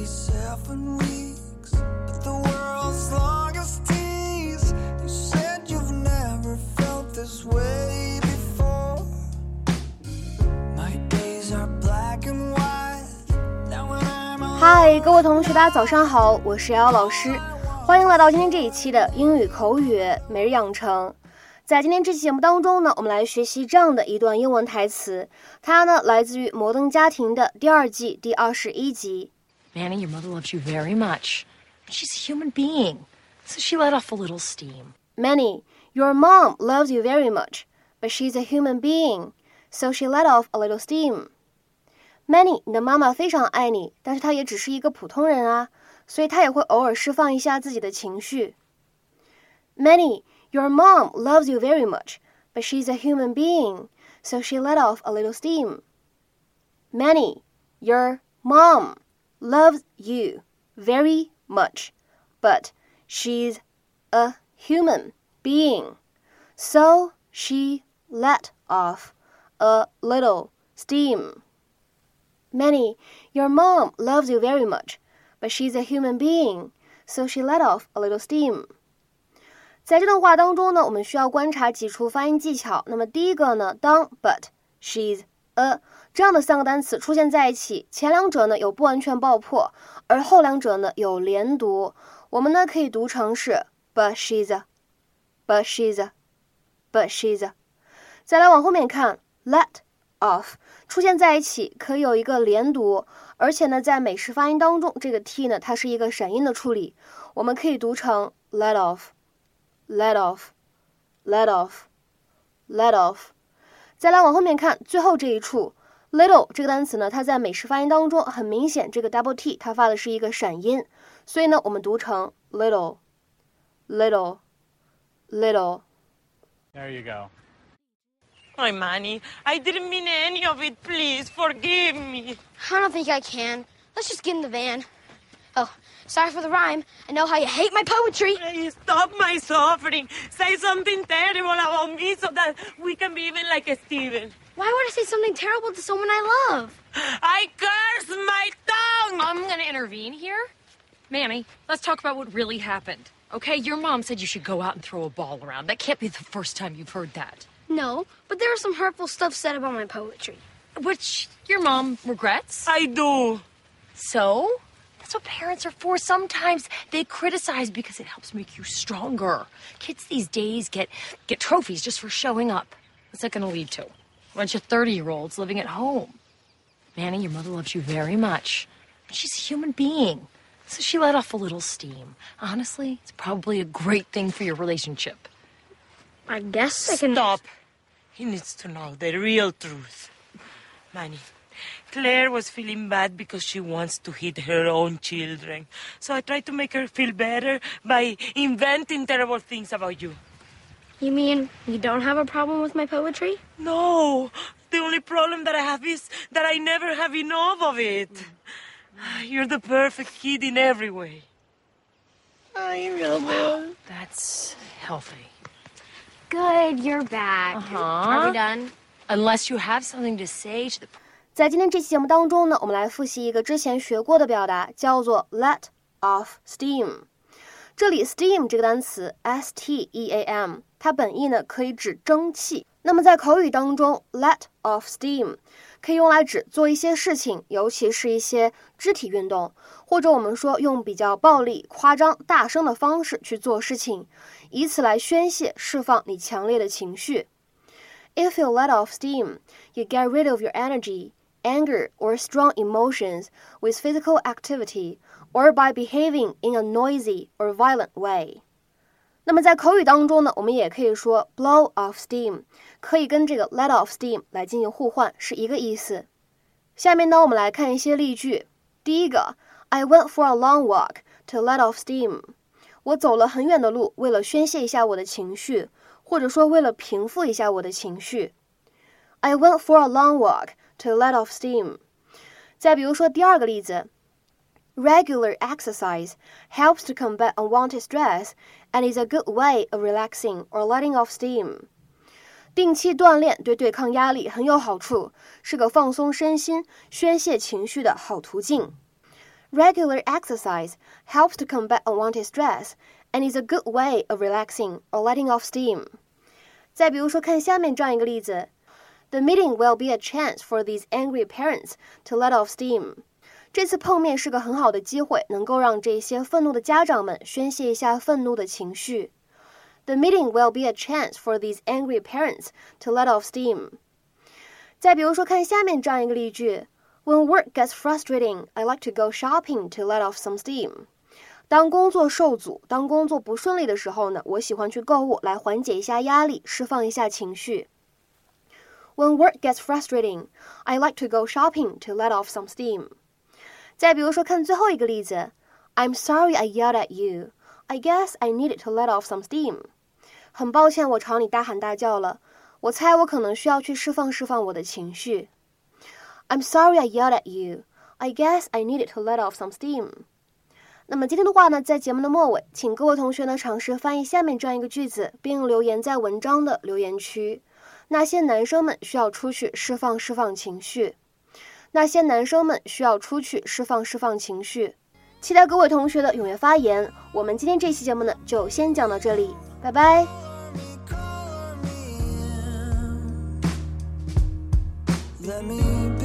Barely seven weeks, but the world's longest tease. You said you've never felt this way before. My days are black and white. Now when I'm alone, 嗨，各位同学，大家早上好，我是瑶老师，欢迎来到今天这一期的英语口语每日养成。在今天这期节目当中呢，我们来学习这样的一段英文台词，它呢来自于《摩登家庭》的第二季第二十一集。Manny, your mother loves you very much. She's a human being, so she let off a little steam. Manny, your mom loves you very much, but she's a human being, so she let off a little steam. Manny，你的妈妈非常爱你，但是她也只是一个普通人啊，所以她也会偶尔释放一下自己的情绪。Manny, your mom loves you very much, but she's a human being, so she let off a little steam. Manny, your mom loves you very much, but she's a human being. So she let off a little steam. Manny, your mom loves you very much, but she's a human being, so she let off a little steam. 在这段话当中呢，我们需要观察几处发音技巧。那么第一个呢，当 but she's a 这样的三个单词出现在一起，前两者呢有不完全爆破，而后两者呢有连读。我们呢可以读成是 but she's a, but she's a, but she's a。再来往后面看，let off 出现在一起可以有一个连读，而且呢在美式发音当中，这个 t 呢它是一个闪音的处理，我们可以读成 let off。let off, let off, let off。再来往后面看，最后这一处 little 这个单词呢，它在美式发音当中很明显，这个 double t 它发的是一个闪音，所以呢，我们读成 little, little, little。 There you go. Hi, Manny. I didn't mean any of it. Please forgive me. I don't think I can. Let's just get in the van. Oh, sorry for the rhyme. I know how you hate my poetry. Please stop my suffering. Say something terrible about me so that we can be even like a Steven. Why would I say something terrible to someone I love? I curse my tongue. I'm gonna intervene here. Manny, let's talk about what really happened. Okay, your mom said you should go out and throw a ball around. That can't be the first time you've heard that. No, but there was some hurtful stuff said about my poetry. Which your mom regrets. I do. So? That's what parents are for. Sometimes they criticize because it helps make you stronger. Kids these days get get trophies just for showing up. What's that going to lead to? A bunch of 30 year olds living at home. Manny, your mother loves you very much. But she's a human being. So she let off a little steam. Honestly, it's probably a great thing for your relationship. I guess I can. Stop. He needs to know the real truth. Manny, Claire was feeling bad because she wants to hit her own children. So I tried to make her feel better by inventing terrible things about you. You mean you don't have a problem with my poetry? No, the only problem that I have is that I never have enough of it. You're the perfect kid in every way. I love you. That's healthy. Good, you're back. Uh-huh. Are we done? Unless you have something to say to the 在今天这期节目当中呢，我们来复习一个之前学过的表达，叫做 let off steam。这里 steam 这个单词 s t e a m，它本意呢可以指蒸汽。那么在口语当中，let off steam 可以用来指做一些事情，尤其是一些肢体运动，或者我们说用比较暴力、夸张、大声的方式去做事情，以此来宣泄、释放你强烈的情绪。If you let off steam, you get rid of your energy, anger, or strong emotions with physical activity or by behaving in a noisy or violent way. 那么在口语当中呢，我们也可以说 blow off steam，可以跟这个 let off steam 来进行互换，是一个意思。下面呢，我们来看一些例句。第一个，I went for a long walk to let off steam。我走了很远的路，为了宣泄一下我的情绪，或者说为了平复一下我的情绪。 I went for a long walk to let off steam。再比如说第二个例子，Regular exercise helps to combat unwanted stress and is a good way of relaxing or letting off steam。定期锻炼对对抗压力很有好处，是个放松身心、宣泄情绪的好途径。 Regular exercise helps to combat unwanted stress and is a good way of relaxing or letting off steam. 再比如说，看下面这样一个例子 ：The meeting will be a chance for these angry parents to let off steam. 这次碰面是个很好的机会，能够让这些愤怒的家长们宣泄一下愤怒的情绪。The meeting will be a chance for these angry parents to let off steam. 再比如说，看下面这样一个例句：When work gets frustrating, I like to go shopping to let off some steam. 当工作受阻，当工作不顺利的时候呢，我喜欢去购物来缓解一下压力，释放一下情绪。 When work gets frustrating, I like to go shopping to let off some steam. 再比如说，看最后一个例子，I'm sorry I yelled at you. I guess I needed to let off some steam. 很抱歉，我朝你大喊大叫了。我猜我可能需要去释放释放我的情绪。I'm sorry I yelled at you. I guess I needed to let off some steam. 那么今天的话呢，在节目的末尾，请各位同学呢尝试翻译下面这样一个句子，并留言在文章的留言区。 那些男生们需要出去释放释放情绪。那些男生们需要出去释放释放情绪，期待各位同学的踊跃发言。我们今天这期节目呢，就先讲到这里，拜拜。Let me